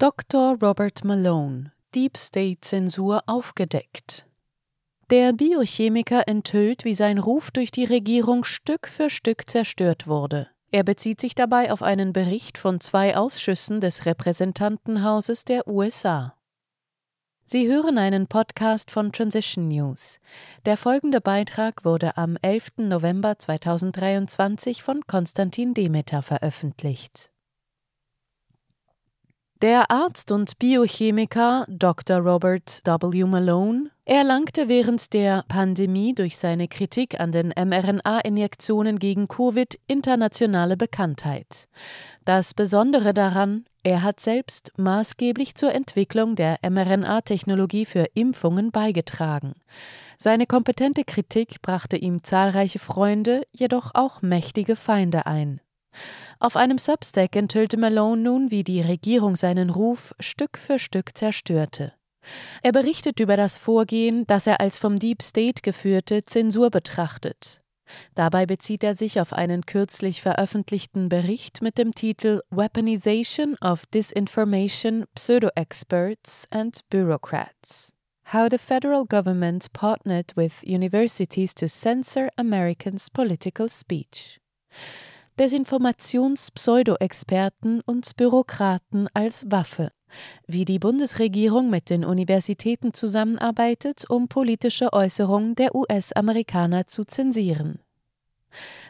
Dr. Robert Malone Deep State Zensur aufgedeckt. Der Biochemiker enthüllt, wie sein Ruf durch die Regierung Stück für Stück zerstört wurde. Er bezieht sich dabei auf einen Bericht von zwei Ausschüssen des Repräsentantenhauses der USA. Sie hören einen Podcast von Transition News. Der folgende Beitrag wurde am 11. November 2023 von Konstantin Demeter veröffentlicht. Der Arzt und Biochemiker Dr. Robert W. Malone erlangte während der Pandemie durch seine Kritik an den mRNA-Injektionen gegen Covid internationale Bekanntheit. Das Besondere daran, er hat selbst maßgeblich zur Entwicklung der mRNA-Technologie für Impfungen beigetragen. Seine kompetente Kritik brachte ihm zahlreiche Freunde, jedoch auch mächtige Feinde ein. Auf einem Substack enthüllte Malone nun, wie die Regierung seinen Ruf Stück für Stück zerstörte. Er berichtet über das Vorgehen, das er als vom Deep State geführte Zensur betrachtet. Dabei bezieht er sich auf einen kürzlich veröffentlichten Bericht mit dem Titel Weaponization of Disinformation, Pseudo-Experts and Bureaucrats. How the federal government partnered with universities to censor Americans' political speech. Desinformations-Pseudo-Experten und Bürokraten als Waffe, wie die Bundesregierung mit den Universitäten zusammenarbeitet, um politische Äußerungen der US-Amerikaner zu zensieren.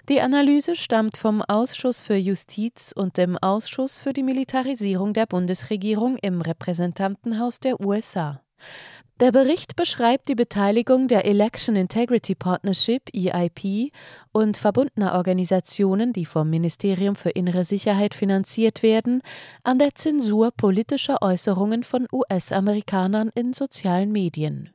Die Analyse stammt vom Ausschuss für Justiz und dem Ausschuss für die Militarisierung der Bundesregierung im Repräsentantenhaus der USA. Der Bericht beschreibt die Beteiligung der Election Integrity Partnership EIP und verbundener Organisationen, die vom Ministerium für innere Sicherheit finanziert werden, an der Zensur politischer Äußerungen von US-Amerikanern in sozialen Medien.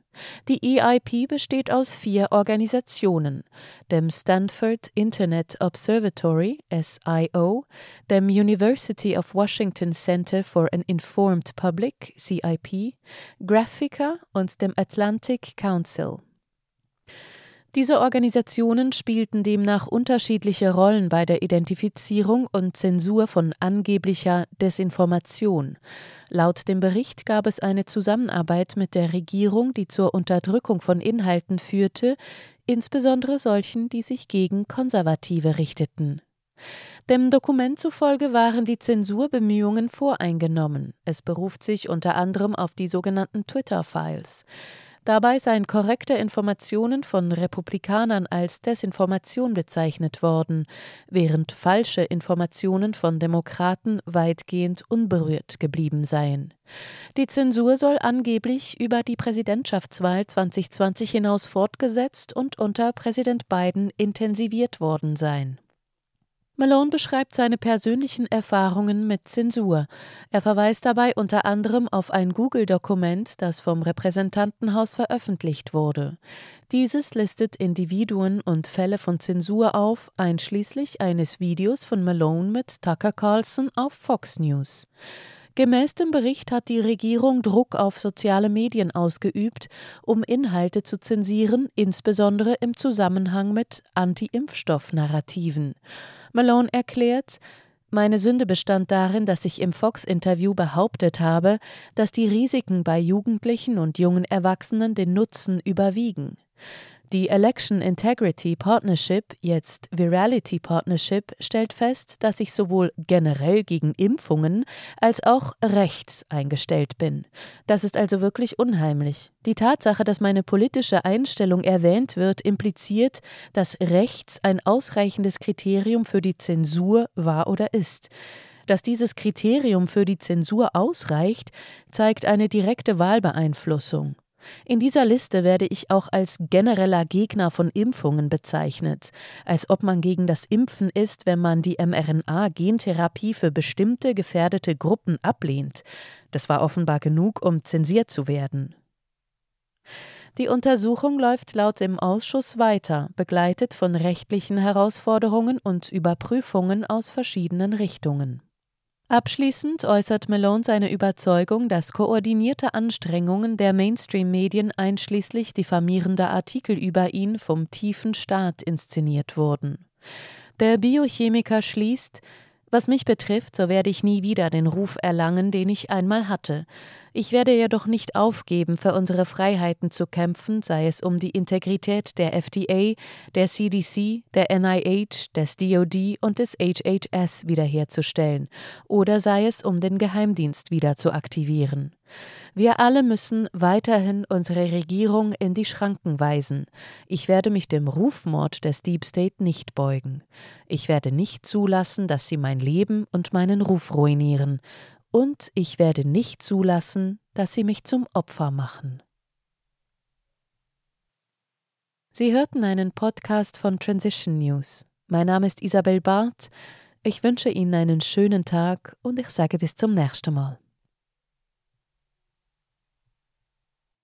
Die EIP besteht aus vier Organisationen, dem Stanford Internet Observatory SIO, dem University of Washington Center for an Informed Public CIP, Graphica und dem Atlantic Council. Diese Organisationen spielten demnach unterschiedliche Rollen bei der Identifizierung und Zensur von angeblicher Desinformation. Laut dem Bericht gab es eine Zusammenarbeit mit der Regierung, die zur Unterdrückung von Inhalten führte, insbesondere solchen, die sich gegen Konservative richteten. Dem Dokument zufolge waren die Zensurbemühungen voreingenommen. Es beruft sich unter anderem auf die sogenannten Twitter-Files. Dabei seien korrekte Informationen von Republikanern als Desinformation bezeichnet worden, während falsche Informationen von Demokraten weitgehend unberührt geblieben seien. Die Zensur soll angeblich über die Präsidentschaftswahl 2020 hinaus fortgesetzt und unter Präsident Biden intensiviert worden sein. Malone beschreibt seine persönlichen Erfahrungen mit Zensur. Er verweist dabei unter anderem auf ein Google-Dokument, das vom Repräsentantenhaus veröffentlicht wurde. Dieses listet Individuen und Fälle von Zensur auf, einschließlich eines Videos von Malone mit Tucker Carlson auf Fox News. Gemäß dem Bericht hat die Regierung Druck auf soziale Medien ausgeübt, um Inhalte zu zensieren, insbesondere im Zusammenhang mit Anti-Impfstoff-Narrativen. Malone erklärt, meine Sünde bestand darin, dass ich im Fox-Interview behauptet habe, dass die Risiken bei Jugendlichen und jungen Erwachsenen den Nutzen überwiegen. Die Election Integrity Partnership, jetzt Virality Partnership, stellt fest, dass ich sowohl generell gegen Impfungen als auch rechts eingestellt bin. Das ist also wirklich unheimlich. Die Tatsache, dass meine politische Einstellung erwähnt wird, impliziert, dass rechts ein ausreichendes Kriterium für die Zensur war oder ist. Dass dieses Kriterium für die Zensur ausreicht, zeigt eine direkte Wahlbeeinflussung. In dieser Liste werde ich auch als genereller Gegner von Impfungen bezeichnet, als ob man gegen das Impfen ist, wenn man die mRNA-Gentherapie für bestimmte gefährdete Gruppen ablehnt. Das war offenbar genug, um zensiert zu werden. Die Untersuchung läuft laut dem Ausschuss weiter, begleitet von rechtlichen Herausforderungen und Überprüfungen aus verschiedenen Richtungen. Abschließend äußert Malone seine Überzeugung, dass koordinierte Anstrengungen der Mainstream-Medien einschließlich diffamierender Artikel über ihn vom tiefen Staat inszeniert wurden. Der Biochemiker schließt, Was mich betrifft, so werde ich nie wieder den Ruf erlangen, den ich einmal hatte. Ich werde jedoch nicht aufgeben, für unsere Freiheiten zu kämpfen, sei es um die Integrität der FDA, der CDC, der NIH, des DoD und des HHS wiederherzustellen, oder sei es um den Geheimdienst wieder zu aktivieren. Wir alle müssen weiterhin unsere Regierung in die Schranken weisen. Ich werde mich dem Rufmord des Deep State nicht beugen. Ich werde nicht zulassen, dass sie mein Leben und meinen Ruf ruinieren. Und ich werde nicht zulassen, dass sie mich zum Opfer machen. Sie hörten einen Podcast von Transition News. Mein Name ist Isabel Barth. Ich wünsche Ihnen einen schönen Tag und ich sage bis zum nächsten Mal.